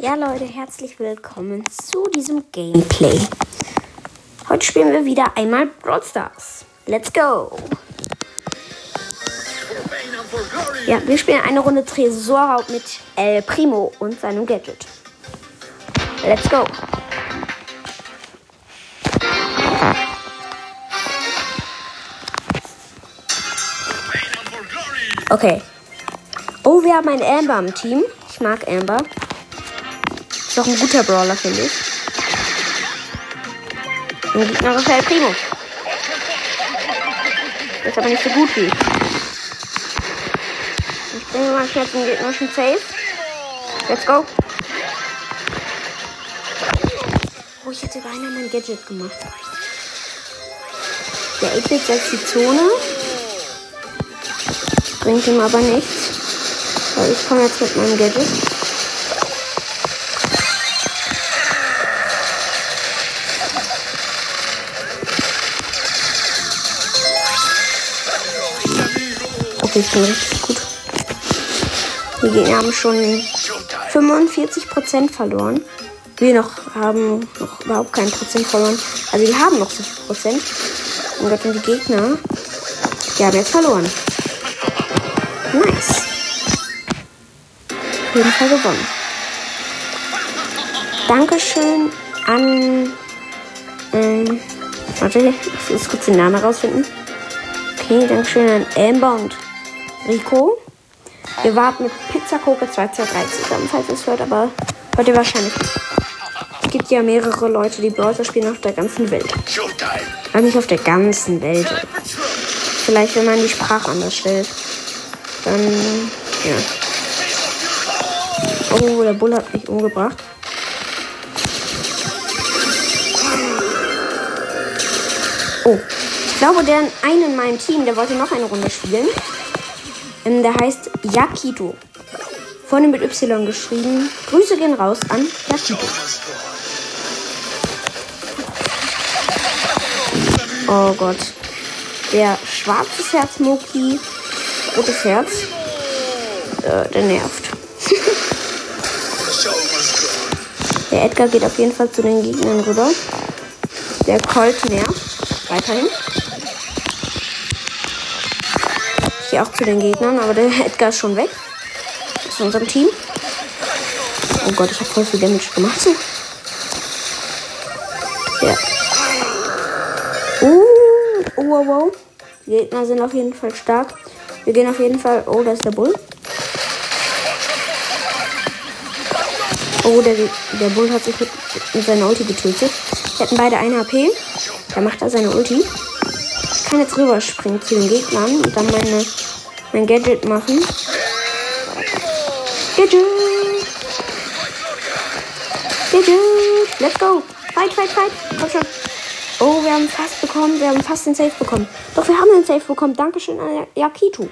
Ja, Leute, herzlich willkommen zu diesem Gameplay. Heute spielen wir wieder einmal Brawl Stars. Let's go! Ja, wir spielen eine Runde Tresorraub mit El Primo und seinem Gadget. Let's go! Okay. Oh, wir haben einen Amber im Team. Ich mag Amber. Ist doch ein guter Brawler, finde ich. Ein gegnerischer El Primo. Ist aber nicht so gut wie ich. Bringe mal schnell zum gegnerischen Safe. Let's go. Oh, ich hätte beinahe mein Gadget gemacht. Der 8-Bit setzt die Zone. Bringt ihm aber nichts. Weil ich komme jetzt mit meinem Gadget. Okay, ich bin richtig gut. Gegner haben schon 45% verloren. Wir noch haben noch überhaupt kein Prozent verloren. Also wir haben noch so viel Prozent. Und Gott, und die Gegner, die haben jetzt verloren. Nice. Auf jeden Fall gewonnen. Dankeschön an. Ähm, warte, ich muss kurz den Namen rausfinden. Okay, Dankeschön an Amber Rico. Wir warten mit Pizza Coke 2230 zusammen, falls ihr es hört, aber hört ihr wahrscheinlich nicht. Es gibt ja mehrere Leute, die Browser spielen auf der ganzen Welt. Aber nicht auf der ganzen Welt. Vielleicht, wenn man die Sprache anders stellt. Dann, ja. Oh, der Bull hat mich umgebracht. Oh, ich glaube, der eine in meinem Team, der wollte noch eine Runde spielen. Ähm, der heißt Yakito. Vorne mit Y geschrieben. Grüße gehen raus an Yakito. Oh Gott. Der schwarzes Herz Moki. Rotes Herz. Äh, der nervt. der Edgar geht auf jeden Fall zu den Gegnern rüber. Der Colt nervt. Weiterhin. Gehe auch zu den Gegnern, aber der Edgar ist schon weg. Aus unserem Team. Oh Gott, ich habe voll viel Damage gemacht. Ja. Uh, oh, wow. Die Gegner sind auf jeden Fall stark. Wir gehen auf jeden Fall. Oh, da ist der Bull. Oh, der, der Bull hat sich mit, mit seiner Ulti getötet. Wir hatten beide eine HP. Da macht er seine Ulti. Ich kann jetzt rüberspringen zu den Gegnern und dann meine, mein Gadget machen. Gadget! Gadget! Let's go! Fight, fight, fight! Komm schon! Oh, wir haben fast bekommen. Wir haben fast den Safe bekommen. Doch, wir haben den Safe bekommen. Dankeschön an Yakitu.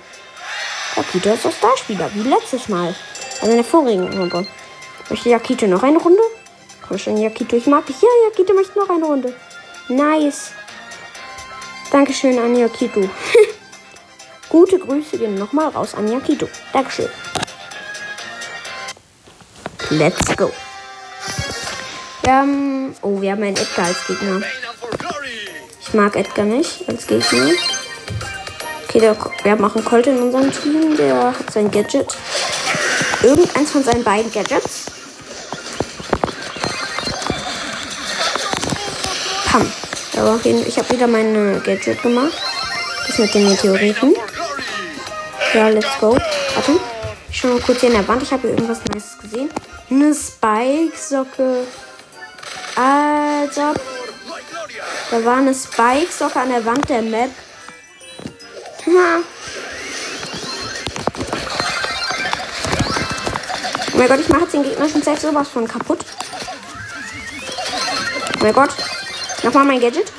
Yakitu ist der Starspieler, wie letztes Mal. Also in der vorigen Runde. Möchte Yakitu noch eine Runde? Komm schon, Yakitu. Ich mag dich. Ja, Yakitu möchte noch eine Runde. Nice. Dankeschön an Yakitu. Gute Grüße gehen nochmal raus an Yakitu. Dankeschön. Let's go. Wir haben. Oh, wir haben einen Edgar als Gegner. Ich mag Edgar nicht als Gegner. Okay, der, wir einen Colt in unserem Team, der hat sein Gadget. Irgendeins von seinen beiden Gadgets. Pam. Ich habe wieder meine Gadget gemacht. Das mit den Meteoriten. Ja, let's go. Warte. Ich schau mal kurz hier in der Wand. Ich habe hier irgendwas Nices gesehen. Eine Spike-Socke. Alter. Da war eine Spike-Socke an der Wand der Map. Ha. Oh mein Gott, ich mache jetzt den gegnerischen Safe sowas von kaputt. Oh mein Gott. Nochmal mein Gadget.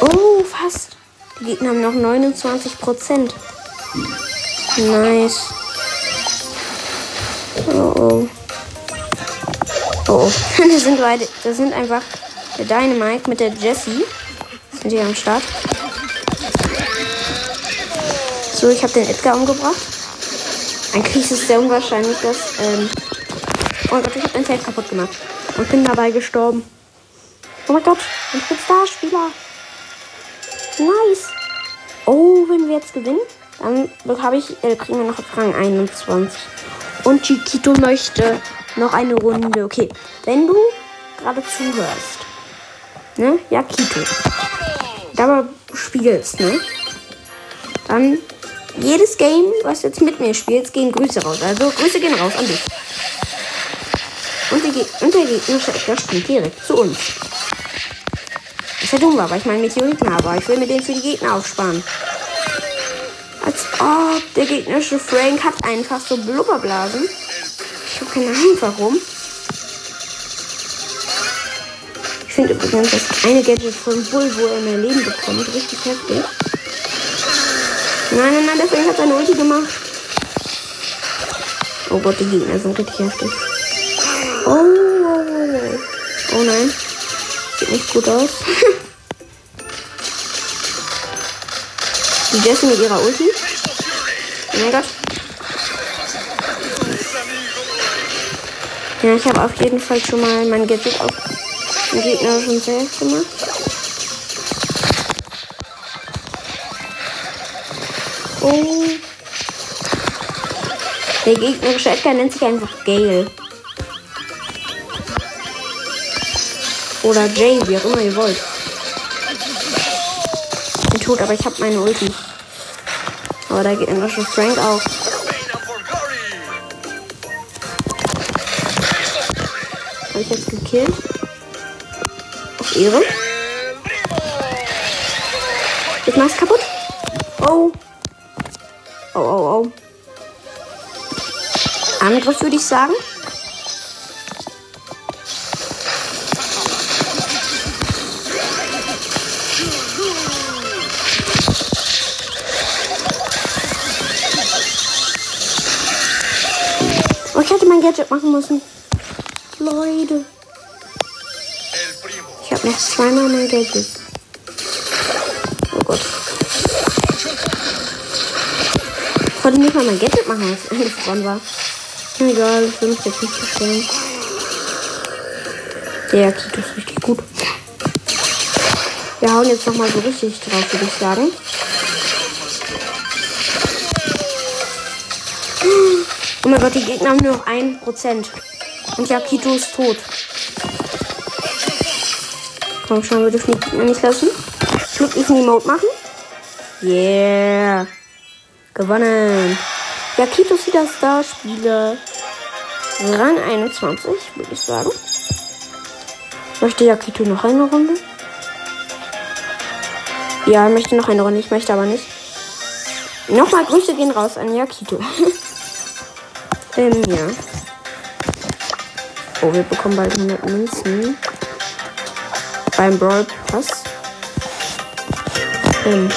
Oh, fast. Die Gegner haben noch 29 Prozent. Nice. Oh, oh. Oh, das sind beide. Das sind einfach der Dynamite mit der Jessie. Sind die am Start. So, ich habe den Edgar umgebracht. Eigentlich ist es sehr unwahrscheinlich, dass. Ähm oh mein Gott, ich habe mein Safe kaputt gemacht. Und bin dabei gestorben. Oh mein Gott, ein Star-Spieler. Nice. Oh, wenn wir jetzt gewinnen, dann habe ich, äh, kriegen wir noch Rang 21. Und Chiquito möchte noch eine Runde. Okay, wenn du gerade zuhörst, ne? Ja, Kito. Dabei spielst, ne? Dann jedes Game, was jetzt mit mir spielst, gehen Grüße raus. Also Grüße gehen raus an dich. Und, und der gegnerische Ecker spielt direkt zu uns. Was ja dumm weil ich meinen Meteoriten habe. Ich will mir den für die Gegner aufsparen. Als ob der gegnerische Frank hat einfach so Blubberblasen. Ich habe keine Ahnung warum. Ich finde übrigens das eine Gadget von Bull, wo er mehr Leben bekommt, richtig heftig. Nein, nein, nein, der Frank hat seine Ulti gemacht. Oh Gott, die Gegner sind richtig heftig. Oh, oh, oh, oh. oh nein. Sieht nicht gut aus. Die Jessie mit ihrer Ulti. Oh mein Gott. Ja, ich habe auf jeden Fall schon mal mein Gadget auf den Gegner schon selbst gemacht. Oh. Der gegnerische Edgar nennt sich einfach Gale. Oder Jay, wie auch immer ihr wollt. Ich bin tot, aber ich habe meine Ulti. Aber da geht immer schon Frank auch. Habe ich jetzt gekillt? Auf Ehre. Jetzt mach's kaputt. Oh. Oh, oh, oh. Angriff würde ich sagen. Gadget machen müssen. Leute. Ich habe noch zweimal mein Gadget. Oh Gott. Ich wollte nicht mal mein Gadget machen, als Ende voran war. Egal, ich will mich jetzt nicht beschweren. Der Kito ist richtig gut. Wir hauen jetzt nochmal so richtig drauf, würde ich sagen. Oh mein Gott, die Gegner haben nur noch 1%. Und Yakito ist tot. Komm schon, wir dürfen die Gegner nicht lassen. Glücklichen Emote machen. Yeah. Gewonnen. Yakito ist wieder Starspieler. Rang 21, würde ich sagen. Möchte Yakito noch eine Runde? Ja, möchte noch eine Runde. Ich möchte aber nicht. Nochmal Grüße gehen raus an Yakito. ähm, ja. Oh, wir bekommen bald 100 Münzen. Beim Brawl Pass. Ähm.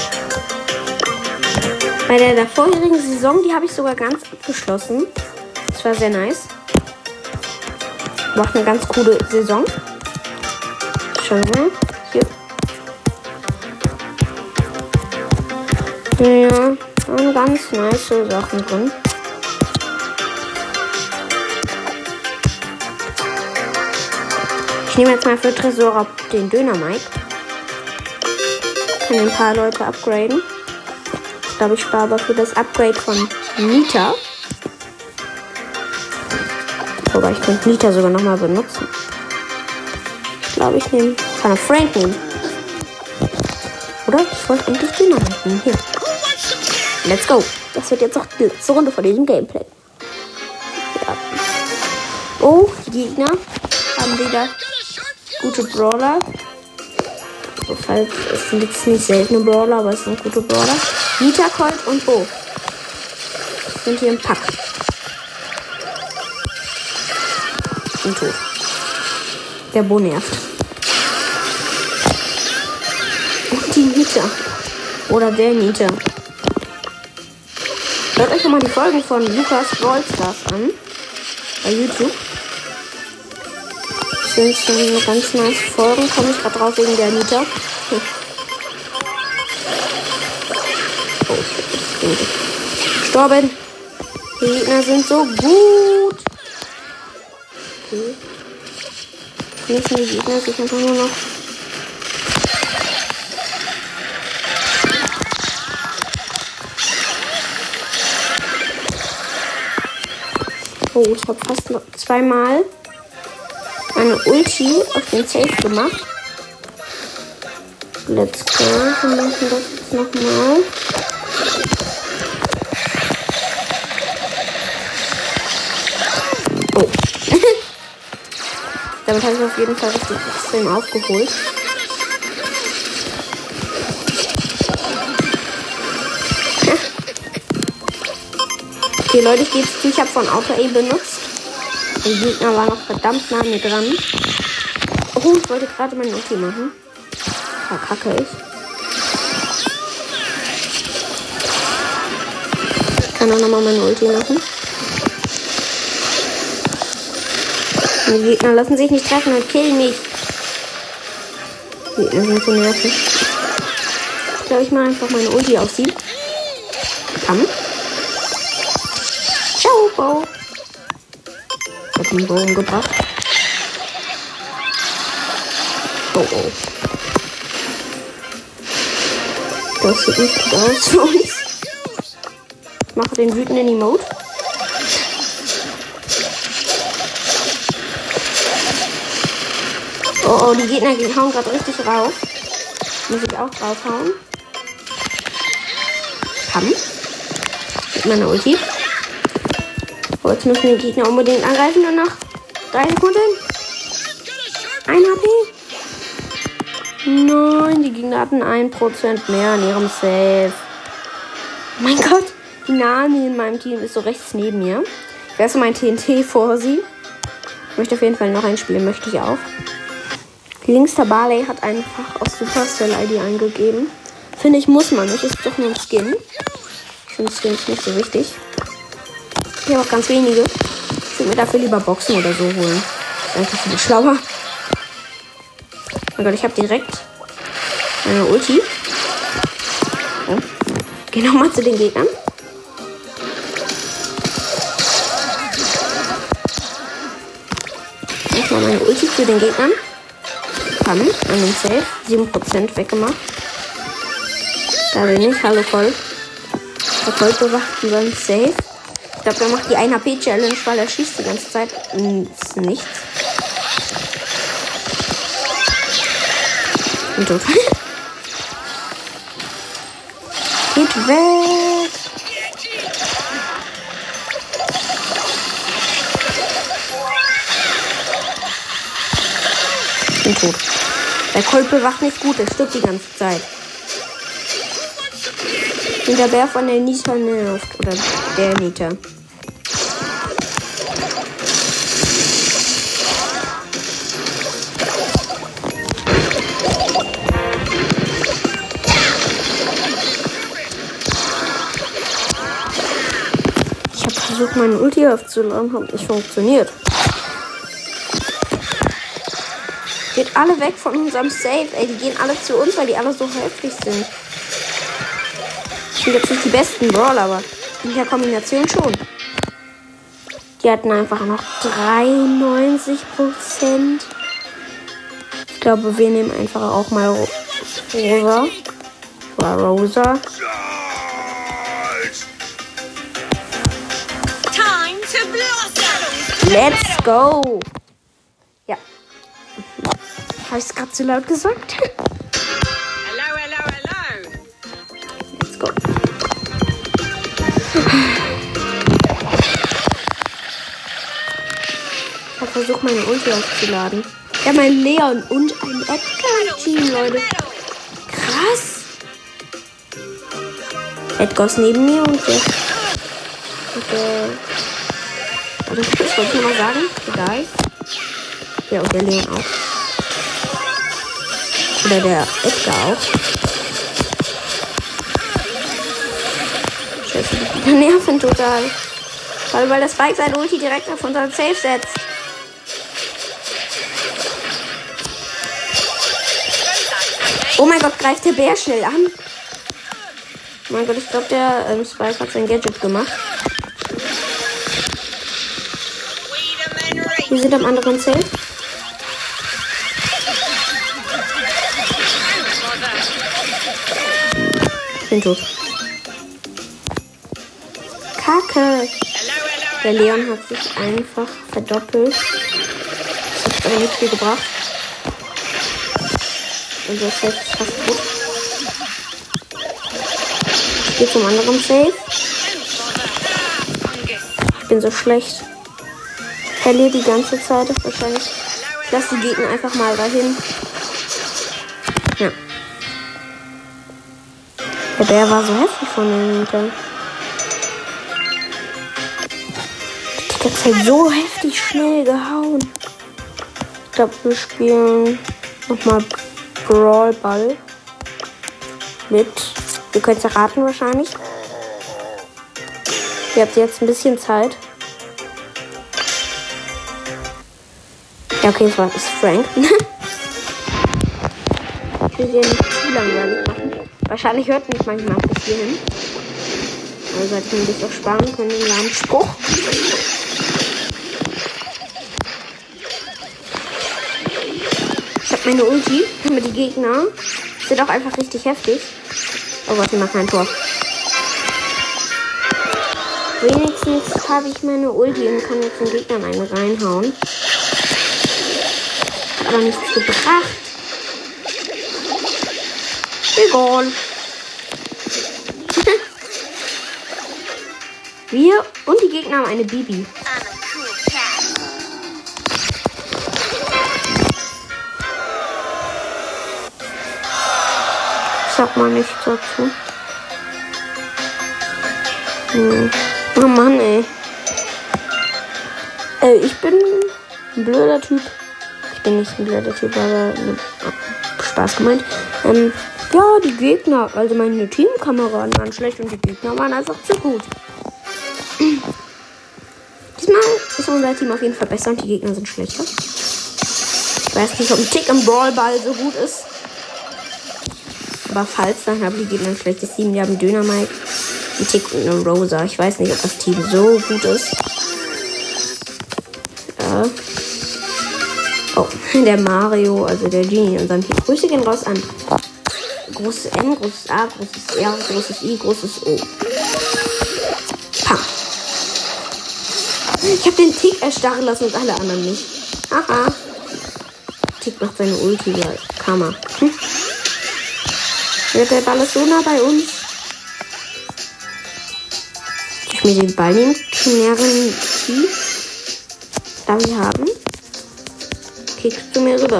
Bei der, der vorherigen Saison, die habe ich sogar ganz abgeschlossen. Das war sehr nice. Macht eine ganz coole Saison. Schauen wir. Hier. Ja, ganz nice Sachen drin. Nehme jetzt mal für Tresor den Döner Mike. Kann ein paar Leute upgraden. Ich glaube, ich spare aber für das Upgrade von Nita. Wobei ich könnte Nita sogar nochmal benutzen. Ich glaube, ich nehme. Kann er Frank nehmen. Oder? Ich wollte eigentlich Döner Mike. Hier. Let's go. Das wird jetzt auch die letzte Runde von diesem Gameplay. Ja. Oh, die Gegner haben wieder gute Brawler. So, falls es sind jetzt nicht seltene Brawler, aber es sind gute Brawler. Nita, Colt und Bo. Sind hier im Pack. Sind tot. Der Bo nervt. Und die Nita. Oder der Nita. Hört euch mal die Folgen von Lukas Brawlstars an. Bei YouTube. Sind schon ganz nice Folgen. Komme ich gerade drauf wegen der Nita. Hm. Oh, ich bin gestorben. Die Gegner sind so gut. Okay. Müssen die Gegner sich einfach nur noch. Oh, ich habe fast zweimal eine Ulti auf den Safe gemacht. Let's go. Wir machen das jetzt nochmal. Oh. Damit habe ich auf jeden Fall richtig extrem aufgeholt. Okay, Leute, ich gebe zu, ich habe von Auto A benutzt. Der Gegner war noch verdammt nah an mir dran. Oh, ich wollte gerade meinen Ulti machen. Verkacke ich. Ich kann auch nochmal meine Ulti machen. Die Gegner lassen sich nicht treffen und killen mich. Die Gegner sind so nervig. Ich glaube, ich mache einfach meine Ulti auf sie. Komm. Ich hab den Bogen gebracht. Oh, oh. Das sieht nicht gut aus für uns. Ich mache den wütenden Emote. Oh, oh, die Gegner hauen gerade richtig rauf. Muss ich auch draufhauen. Komm. Mit meiner Ulti. Oh, jetzt müssen die Gegner unbedingt angreifen. Nur noch drei Sekunden. Ein HP. Nein, die Gegner hatten 1% mehr in ihrem Save. Oh mein Gott, die Nani in meinem Team ist so rechts neben mir. Ich werfe mein TNT vor sie. Ich möchte auf jeden Fall noch ein Spiel, möchte ich auch. Links der Barley hat einfach aus Supercell ID eingegeben. Finde ich, muss man nicht. Ist doch nur ein Skin. Ich finde Skins nicht so wichtig. Ich habe auch ganz wenige. Ich würde mir dafür lieber Boxen oder so holen. Das ist einfach viel schlauer. Oh Gott, ich habe direkt meine Ulti. Oh. Geh nochmal zu den Gegnern. Nochmal meine Ulti zu den Gegnern. Komm, an den Safe. 7% weggemacht. Da bin ich. Hallo Colt. Der Colt bewacht über den Safe. Ich glaube, der macht die 1 HP Challenge, weil er schießt die ganze Zeit ins Nichts. Und tot. Geht weg. Ich bin tot. Der Colt bewacht nicht gut, er stirbt die ganze Zeit. Und der Bär von der Nita nervt. Oder der Nita. Meinen Ulti aufzuladen, hat nicht funktioniert. Geht alle weg von unserem Safe, ey. Die gehen alle zu uns, weil die alle so heftig sind. sind jetzt nicht die besten Brawler, aber in der Kombination schon. Die hatten einfach noch 93 Prozent. Ich glaube, wir nehmen einfach auch mal Rosa. Rosa. Let's go! Ja. Habe ich es gerade zu laut gesagt? Hello, hello, hello! Let's go. Ich habe versucht, meine Ulti aufzuladen. Habe einen Leon und ein Edgar Team, Leute. Krass. Edgar ist neben mir und der. Und der. Warte, das wollte ich mal sagen. Egal. Ja, und der Leon auch. Oder der Edgar auch. Scheiße, die nerven total. Vor allem, weil das Spike sein Ulti direkt auf unseren Safe setzt. Oh mein Gott, greift der Bär schnell an. Oh mein Gott, ich glaube, der ähm, Spike hat sein Gadget gemacht. Wir sind am anderen Safe. Ich bin tot. Kacke. Der. Leon hat sich einfach verdoppelt. Das hat aber nicht viel gebracht. Unser Safe ist fast gut. Ich gehe zum anderen Safe. Ich bin so schlecht. Verliere die ganze Zeit. Wahrscheinlich. Ich lasse die Gegner einfach mal dahin. Ja. Der Bär war so heftig von den Hintern. Die ganze Zeit so heftig schnell gehauen. Ich glaube, wir spielen nochmal Brawl Ball. Mit. Ihr könnt es erraten wahrscheinlich. Ihr habt jetzt ein bisschen Zeit. Ja, okay, es war ist Frank. ich will sie nicht zu langweilig machen. Wahrscheinlich hört mich manchmal bis hierhin. Also sollte ich mir das auch sparen können, den lahmen Spruch. Ich hab meine Ulti, aber die Gegner sind auch einfach richtig heftig. Oh Gott, die machen ein Tor. Wenigstens habe ich meine Ulti und kann jetzt den Gegnern eine reinhauen. Hat aber nichts gebracht. Egal. Wir und die Gegner haben eine Bibi. Cat. Sag mal nichts dazu. Hm. Oh Mann, ey. Äh, ich bin ein blöder Typ. Ich bin nicht ein blöder Typ, aber ne, Spaß gemeint. Ähm, ja, die Gegner, also meine Teamkameraden waren schlecht und die Gegner waren einfach zu gut. Diesmal ist unser Team auf jeden Fall besser und die Gegner sind schlechter. Ich weiß nicht, ob ein Tick im Brawlball so gut ist. Aber falls, dann haben die Gegner ein schlechtes Team. Die haben Dynamite, einen Tick und eine Rosa. Ich weiß nicht, ob das Team so gut ist. Der Mario, also der Genie in unserem Team. Grüße gehen raus an. Großes N, großes A, großes R, großes I, großes O. Pam. Ich habe den Tick erstarren lassen und alle anderen nicht. Haha. Tick macht seine Ulti, ja. Kammer. Hm? Wird der Ball ist so nah bei uns. Ich mir den Ball nehmen? Knarren Darf ich haben? Kickst du mir rüber.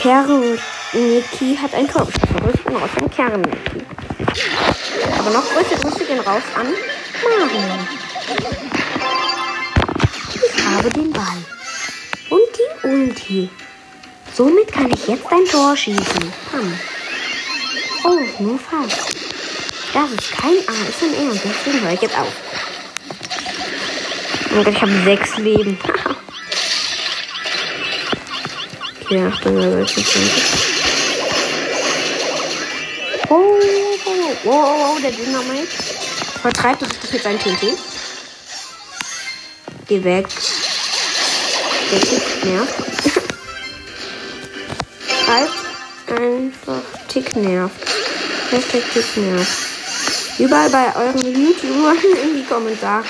Kern Niki hat ein Kopfschuss. Grüße gehen raus an Kern Niki. Aber noch größere Grüße gehen raus an Mario. Ich habe den Ball. Und die Ulti. Somit kann ich jetzt ein Tor schießen. Pam. Oh, nur fast. Das ist kein ASMR und deswegen höre ich jetzt auf. Oh Gott, ich habe sechs Leben. okay, Achtung, Level 25. Oh, oh, oh, oh, oh, der Dynamite. Vertreibt uns jetzt ein TNT. Geh weg. Der Tick nervt. Schreibt einfach Tick nervt. Hashtag Tick nervt. Überall bei euren YouTubern in die Kommentare.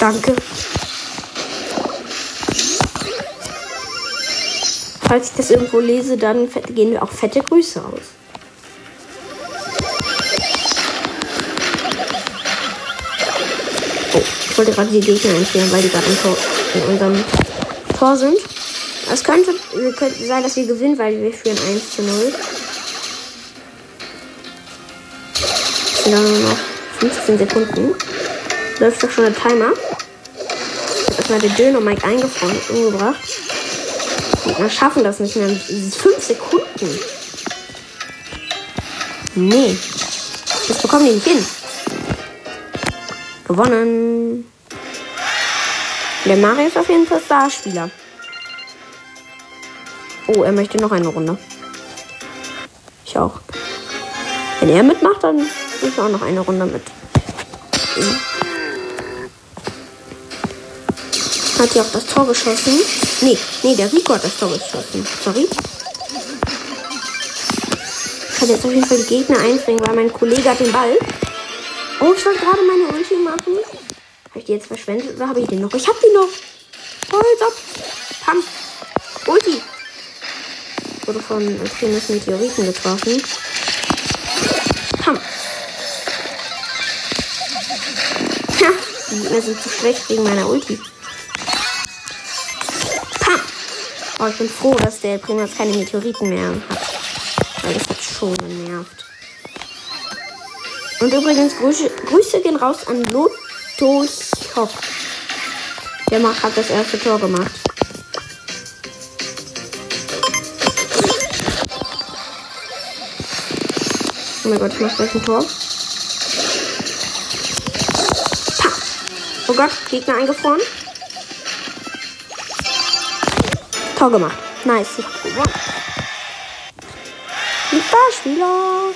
Danke. Falls ich das irgendwo lese, dann gehen wir auch fette Grüße aus. Oh, ich wollte gerade die Gegner einstellen, weil die gerade in unserem Tor sind. Es könnte, könnte sein, dass wir gewinnen, weil wir führen 1 zu 0. Es sind dann nur noch 15 Sekunden. Läuft doch schon der Timer. Ich habe erstmal den Döner Mike eingefroren, umgebracht. Die Gegner schaffen das nicht mehr. Das ist 5 Sekunden. Nee. Das bekommen die nicht hin. Gewonnen. Der Mario ist auf jeden Fall Starspieler. Oh, er möchte noch eine Runde. Ich auch. Wenn er mitmacht, dann ich auch noch eine Runde mit. Hat ja auch das Tor geschossen. Nee, nee, der Rico hat das Tor geschossen. Sorry. Ich kann jetzt auf jeden Fall die Gegner einspringen, weil mein Kollege hat den Ball. Oh, ich wollte gerade meine Ulti machen. Habe ich die jetzt verschwendet oder habe ich den noch? Ich habe die noch. Holz ab. Pam. Ulti. Wurde von extremes Meteoriten getroffen. Pam. Die Gegner sind zu schlecht wegen meiner Ulti. Oh, ich bin froh, dass der Primus keine Meteoriten mehr hat. Weil das hat schon genervt. Und übrigens, Grüße, Grüße gehen raus an Lotto. Der macht, hat das erste Tor gemacht. Oh mein Gott, ich mach gleich ein Tor. Oh Gott, Gegner eingefroren. Tor gemacht. Nice, ich hab gewonnen. Spieler.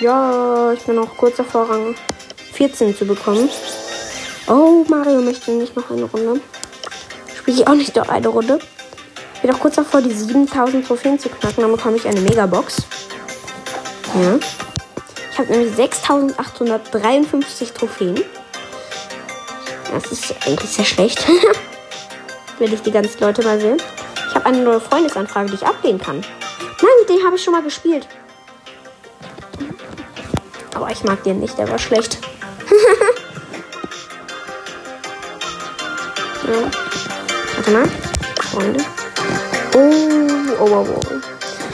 Ja, ich bin auch kurz davor, Rang 14 zu bekommen. Oh, Mario möchte nicht noch eine Runde. Spiele ich auch nicht noch eine Runde. Ich bin auch kurz davor, die 7000 Trophäen zu knacken. Dann bekomme ich eine Megabox. Ja. Ich habe nämlich 6853 Trophäen. Das ist eigentlich sehr schlecht. Will ich die ganzen Leute mal sehen. Ich habe eine neue Freundesanfrage, die ich ablehnen kann. Nein, dem habe ich schon mal gespielt. Aber ich mag den nicht, der war schlecht. ja. Warte mal. Freunde. Oh, oh, oh, oh.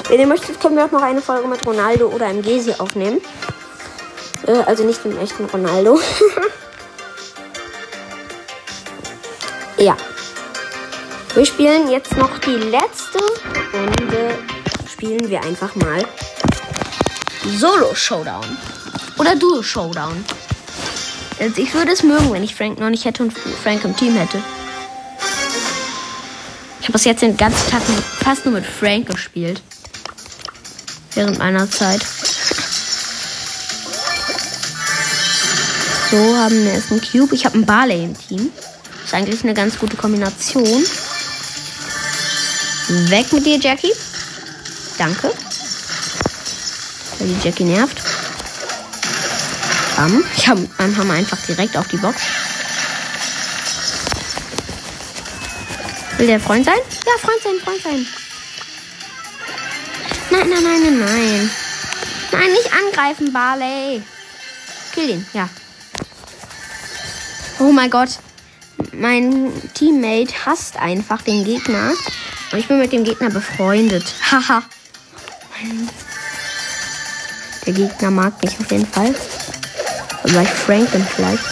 Wenn ihr möchtet, können wir auch noch eine Folge mit Ronaldo oder Gesi aufnehmen. Äh, also nicht mit dem echten Ronaldo. Wir spielen jetzt noch die letzte Runde. Spielen wir einfach mal Solo Showdown. Oder Duo Showdown. Also ich würde es mögen, wenn ich Frank noch nicht hätte und Frank im Team hätte. Ich habe bis jetzt den ganzen Tag fast nur mit Frank gespielt. Während meiner Zeit. So, haben wir jetzt einen Cube. Ich habe einen Barley im Team. Ist eigentlich eine ganz gute Kombination. Weg mit dir, Jackie. Danke. Weil die Jackie nervt. Bam. Ich habe beim Hammer einfach direkt auf die Box. Will der Freund sein? Ja, Freund sein, Freund sein. Nein, nein, nein, nein, nein. Nein, nicht angreifen, Barley. Kill ihn, ja. Oh mein Gott. Mein Teammate hasst einfach den Gegner. Und ich bin mit dem Gegner befreundet. Haha. Der Gegner mag mich auf jeden Fall. Weil ich Frank bin vielleicht.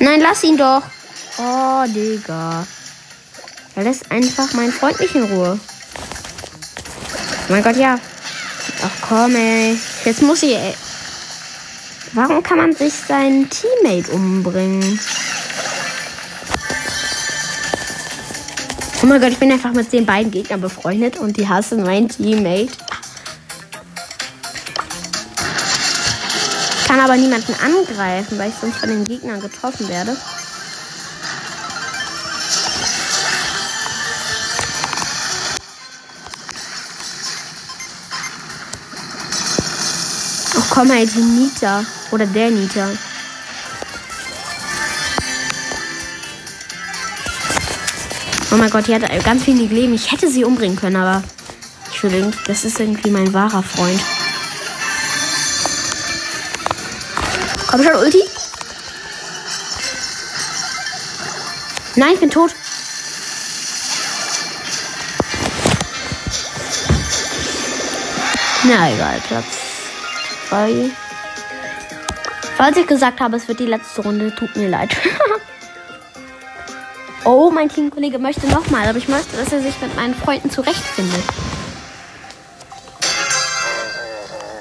Nein, lass ihn doch. Oh, Digga. Er lässt einfach meinen Freund nicht in Ruhe. Oh mein Gott, ja. Ach komm, ey. Jetzt muss ich, ey. Warum kann man sich seinen Teammate umbringen? Oh mein Gott, ich bin einfach mit den beiden Gegnern befreundet und die hassen meinen Teammate. Kann aber niemanden angreifen, weil ich sonst von den Gegnern getroffen werde. Ach komm halt, die Nita. Oder der Nita. Oh mein Gott, die hat ganz wenig Leben. Ich hätte sie umbringen können, aber ich will das ist irgendwie mein wahrer Freund. Komm schon, Ulti. Nein, ich bin tot. Na egal, Platz 2. Falls ich gesagt habe, es wird die letzte Runde, tut mir leid. oh, mein Teamkollege möchte nochmal, aber ich möchte, dass er sich mit meinen Freunden zurechtfindet.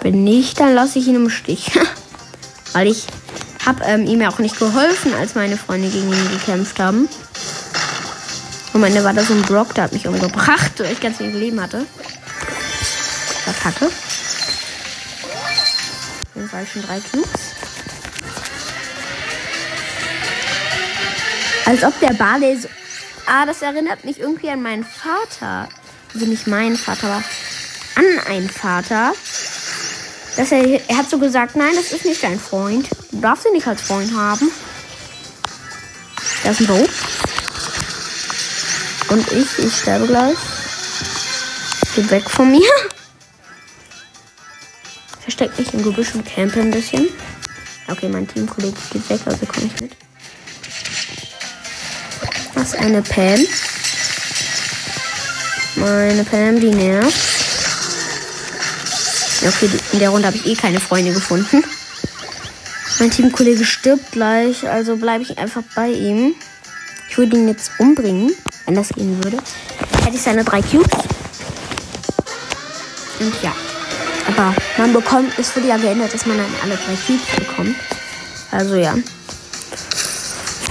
Wenn nicht, dann lasse ich ihn im Stich. Weil ich habe ähm, ihm ja auch nicht geholfen, als meine Freunde gegen ihn gekämpft haben. Und meine war da so ein Brock, der hat mich umgebracht, weil ich ganz wenig Leben hatte. War kacke. bald schon drei Cubes. Als ob der Barley so. Ah, das erinnert mich irgendwie an meinen Vater. Also nicht meinen Vater, aber an einen Vater. Dass er, er hat so gesagt, nein, das ist nicht dein Freund. Du darfst ihn nicht als Freund haben. Das ist ein Bo. Und ich, ich sterbe gleich. Geh weg von mir. Versteck mich im Gebüsch und campe ein bisschen. Okay, mein Teamkollege geht weg, also komme ich mit. Was eine Pam. Meine Pam, die nervt. Okay, in der Runde habe ich eh keine Freunde gefunden. Mein Teamkollege stirbt gleich, also bleibe ich einfach bei ihm. Ich würde ihn jetzt umbringen, wenn das gehen würde. Hätte ich seine drei Cubes. Und ja. Aber man bekommt, es wurde ja geändert, dass man dann alle drei Cubes bekommt. Also ja.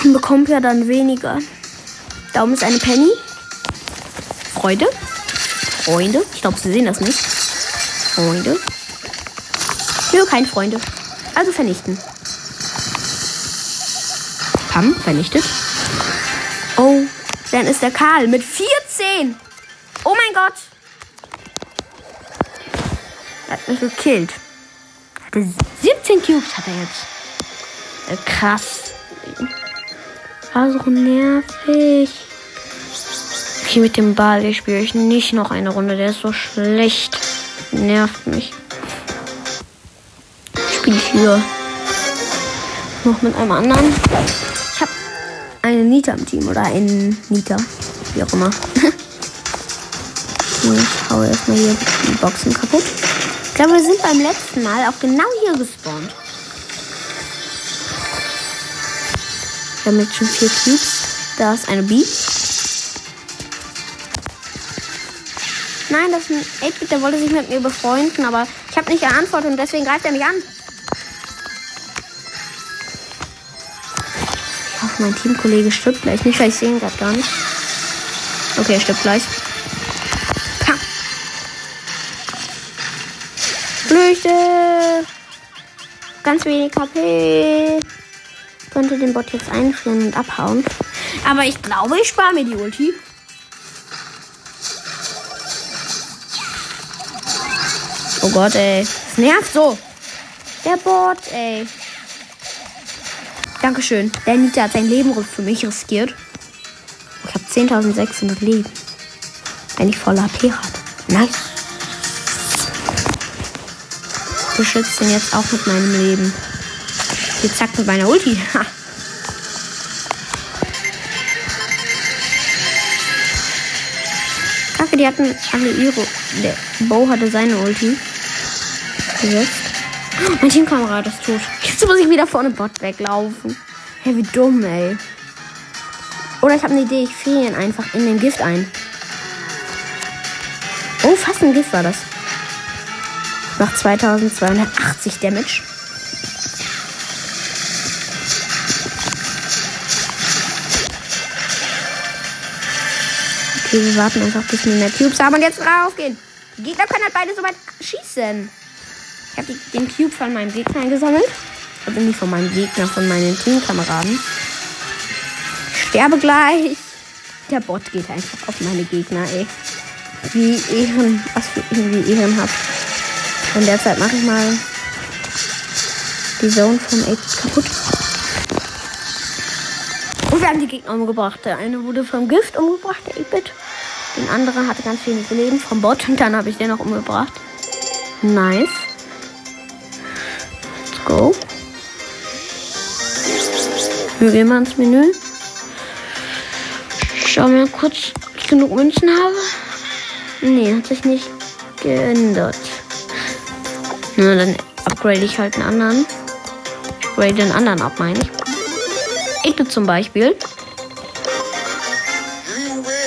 Man bekommt ja dann weniger. Daumen ist eine Penny. Freude. Freunde. Ich glaube, sie sehen das nicht. Freunde. Nö, kein Freunde. Also vernichten. Pam, vernichtet. Oh, dann ist der Karl mit 14. Oh mein Gott. Er hat mich gekillt. Hatte 17 Cubes hat er jetzt. Äh, krass. War so nervig. Okay, mit dem Ball ich spiele ich nicht noch eine Runde. Der ist so schlecht. Nervt mich. Spiele ich hier noch mit einem anderen. Ich habe eine Nita im Team oder einen Nita. Wie auch immer. ich hau erstmal hier die Boxen kaputt. Ich glaube, wir sind beim letzten Mal auch genau hier gespawnt. Wir haben jetzt schon vier Cubes. Da ist eine B. Nein, das ist ein 8-Bit, der wollte sich mit mir befreunden, aber ich habe nicht geantwortet und deswegen greift er mich an. Ich hoffe, mein Teamkollege stirbt gleich nicht, weil ich sehe ihn gerade gar nicht. Okay, er stirbt gleich. Pam. Flüchte! Ganz wenig KP. Könnte den Bot jetzt einfrieren und abhauen. Aber ich glaube, ich spare mir die Ulti. Oh Gott, ey. Es nervt so. Der Bot, ey. Dankeschön. Der Nita hat sein Leben für mich riskiert. Ich habe 10.600 Leben. Wenn ich voll AP habe. Nice. Ich beschütze ihn jetzt auch mit meinem Leben. Jetzt zack mit meiner Ulti. Ha. Kacke, die hatten alle ihre. Der Bo hatte seine Ulti. Gesetzt. Mein Teamkamerad ist tot. Jetzt muss ich wieder vorne Bot weglaufen. Hey, wie dumm, ey. Oder ich habe eine Idee, ich friere ihn einfach in den Gift ein. Oh, fast ein Gift war das. Macht 2280 Damage. Okay, wir warten einfach, bis wir mehr Cubes haben und jetzt raufgehen. Die Gegner können halt beide so weit schießen. Ich habe den Cube von meinem Gegner eingesammelt. Also nicht von meinem Gegner, von meinen Teamkameraden. Sterbe gleich. Der Bot geht einfach auf meine Gegner, ey. Wie Ehren, was für irgendwie ehrenhaft. In der Zeit mache ich mal die Zone vom 8 kaputt. Und wir haben die Gegner umgebracht. Der eine wurde vom Gift umgebracht, der 8-Bit. Den anderen hatte ganz wenig Leben vom Bot und dann habe ich den noch umgebracht. Nice. Let's go. Wir gehen mal ins Menü. Schau mal kurz, ob ich genug Münzen habe. Nee, hat sich nicht geändert. Na, dann upgrade ich halt einen anderen. Ich grade den anderen ab, meine ich. Ecke zum Beispiel.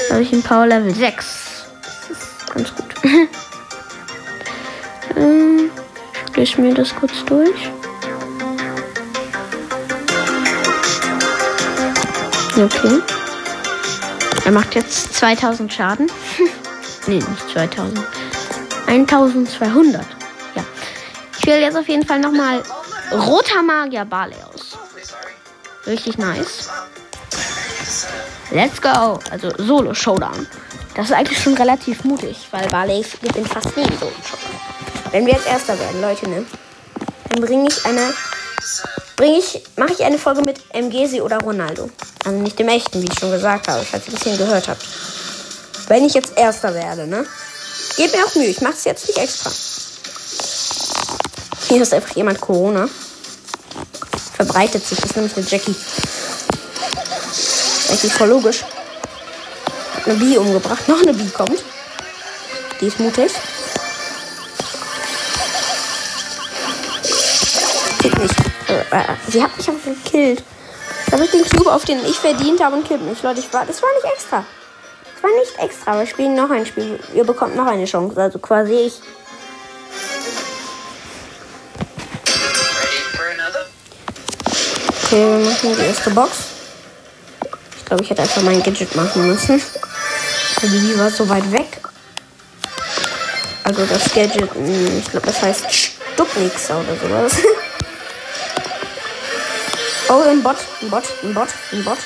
Habe ich ein Power Level 6. Das ist ganz gut. ähm, ich lese mir das kurz durch. Okay. Er macht jetzt 2000 Schaden. nee, nicht 2000. 1200. Ja. Ich spiele jetzt auf jeden Fall nochmal Roter Magier Barley aus. Richtig nice. Let's go. Also Solo Showdown. Das ist eigentlich schon relativ mutig, weil Barley in fast nie Solo Showdown. Wenn wir jetzt Erster werden, Leute, ne? Dann bringe ich eine. Bringe ich. Mache ich eine Folge mit MGC oder Ronaldo. Also nicht dem echten, wie ich schon gesagt habe, falls ihr ein bisschen gehört habt. Wenn ich jetzt Erster werde, ne? Gebt mir auch Mühe, ich mache es jetzt nicht extra. Hier ist einfach jemand Corona. Verbreitet sich, das ist nämlich eine Jackie. Jackie voll logisch. Hat eine Bee umgebracht. Noch eine Bee kommt. Die ist mutig. Killt mich. Äh, äh, sie hat mich einfach gekillt. Da habe ich den Cube, auf den ich verdient habe und killt mich. Leute, ich war, das war nicht extra. Das war nicht extra. Wir spielen noch ein Spiel. Ihr bekommt noch eine Chance. Also quasi ich. Okay, wir machen die erste Box. Glaube, ich hätte einfach mein Gadget machen müssen. Weil die war so weit weg. Also das Gadget, mh, ich glaube, das heißt Stucknixer oder sowas. Oh, ein Bot, ein Bot, ein Bot, ein Bot.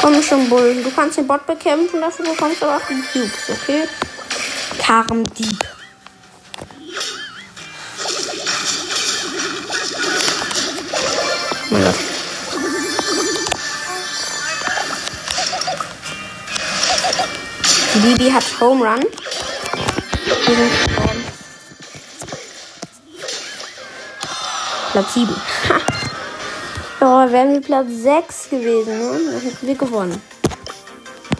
Komm schon, Bull. Du kannst den Bot bekämpfen, dafür bekommst du aber auch die Cubes, okay? Karmdieb. Mein Bibi hat Home Run. Wir sind gestorben. Platz 7. ja, wären wir Platz 6 gewesen, ne? Dann hätten wir gewonnen.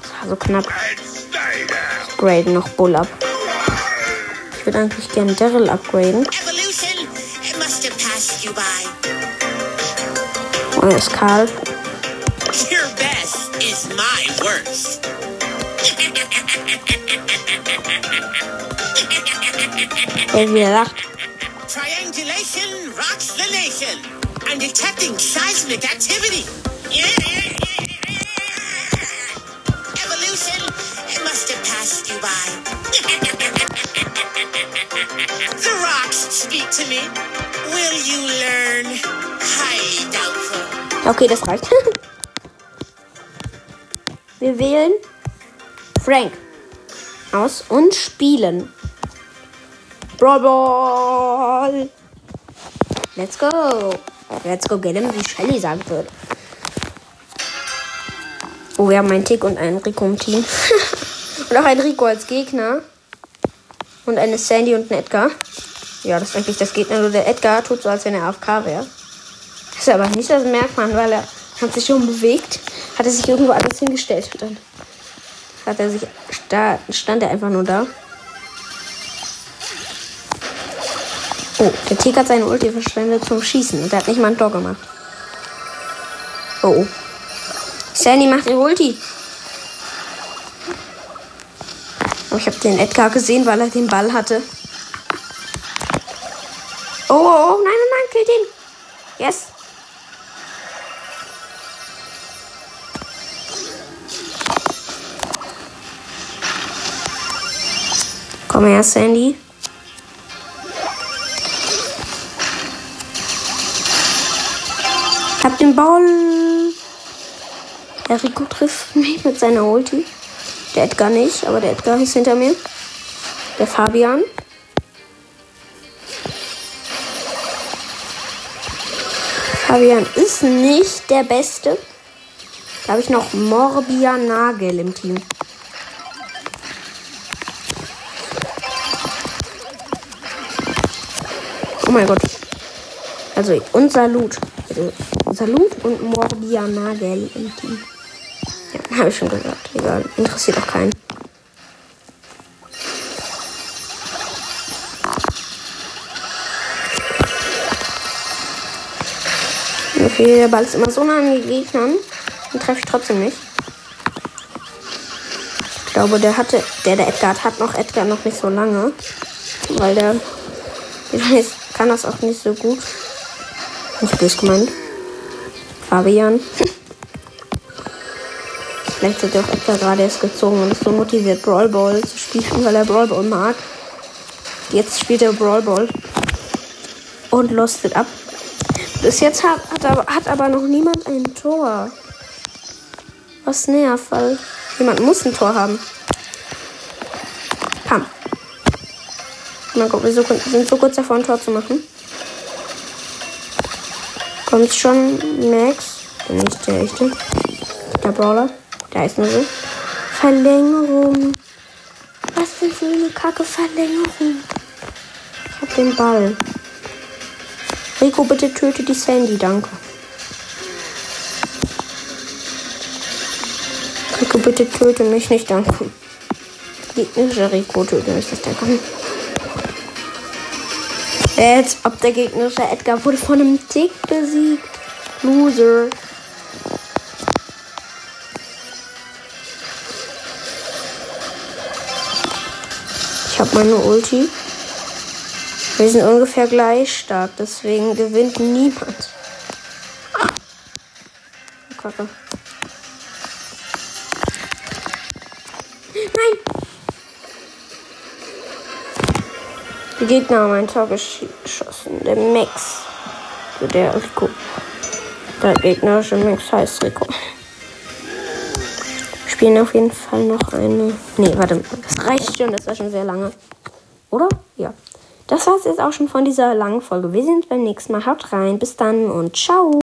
Das war so knapp. Upgraden noch Bull ab. Ich würde eigentlich gerne Daryl upgraden. Und ist Karl. Your best is my worst. Wieder lacht. Triangulation rocks the nation. I'm detecting seismic activity. Evolution, it must have passed you by. the rocks speak to me. Will you learn? Highly doubtful. Okay, das reicht. Wir wählen Frank aus und spielen. Brawl Ball. Let's go. Let's go get him, wie Shelly sagen würde. Oh, wir haben einen Tick und einen Rico im Team. und auch einen Rico als Gegner. Und eine Sandy und einen Edgar. Ja, das ist eigentlich das Gegner. Nur der Edgar tut so, als wenn er AFK wäre. Das ist aber nicht das merkt man, weil er hat sich schon bewegt, hat er sich irgendwo anders hingestellt und dann hat er sich da stand er einfach nur da. Oh, der Tick hat seine Ulti verschwendet zum Schießen und der hat nicht mal ein Tor gemacht. Oh, oh. Sandy macht ihre Ulti. Oh, ich habe den Edgar gesehen, weil er den Ball hatte. Oh, oh, oh, nein, nein, nein, killt ihn. Yes. Her, Sandy. Hab den Ball. Der Rico trifft mich mit seiner Ulti. Der Edgar nicht, aber der Edgar ist hinter mir. Der Fabian. Fabian ist nicht der Beste. Da habe ich noch Morbia Nagel im Team. Oh mein Gott. Also und Salut. Also Salut und Morbia Nagel im Team. Ja, habe ich schon gesagt. Egal. Interessiert auch keinen. Okay, der Ball ist immer so nah an die Gegnern. Den treffe ich trotzdem nicht. Ich glaube, der hatte, der, der Edgar hat, noch Edgar noch nicht so lange. Weil der, ich weiß, kann das auch nicht so gut. Nicht böse gemeint. Fabian. Vielleicht hat er auch Edgar gerade erst gezogen und ist so motiviert, Brawl Ball zu spielen, weil er Brawl Ball mag. Jetzt spielt er Brawl Ball. Und lostet ab. Bis jetzt hat, hat, aber, hat aber noch niemand ein Tor. Was nervt, weil jemand muss ein Tor haben. Mal gucken, wir sind so kurz davor, ein Tor zu machen. Kommt schon Max. Nicht der echte. Der Brawler. Der ist nur so. Verlängerung. Was für so eine kacke Verlängerung. Ich hab den Ball. Rico, bitte töte die Sandy, danke. Rico, bitte töte mich nicht, danke. Gegnerische Rico töte mich, der kann. Als ob der gegnerische Edgar wurde von einem Tick besiegt. Loser. Ich habe meine Ulti. Wir sind ungefähr gleich stark, deswegen gewinnt niemand. Ah. Kacke. Die Gegner haben ein Tor geschossen. Der Max. Der Rico. Der gegnerische Max heißt Rico. Wir spielen auf jeden Fall noch eine. Nee, warte. Das reicht schon. Das war schon sehr lange. Oder? Ja. Das war es jetzt auch schon von dieser langen Folge. Wir sehen uns beim nächsten Mal. Haut rein. Bis dann und ciao.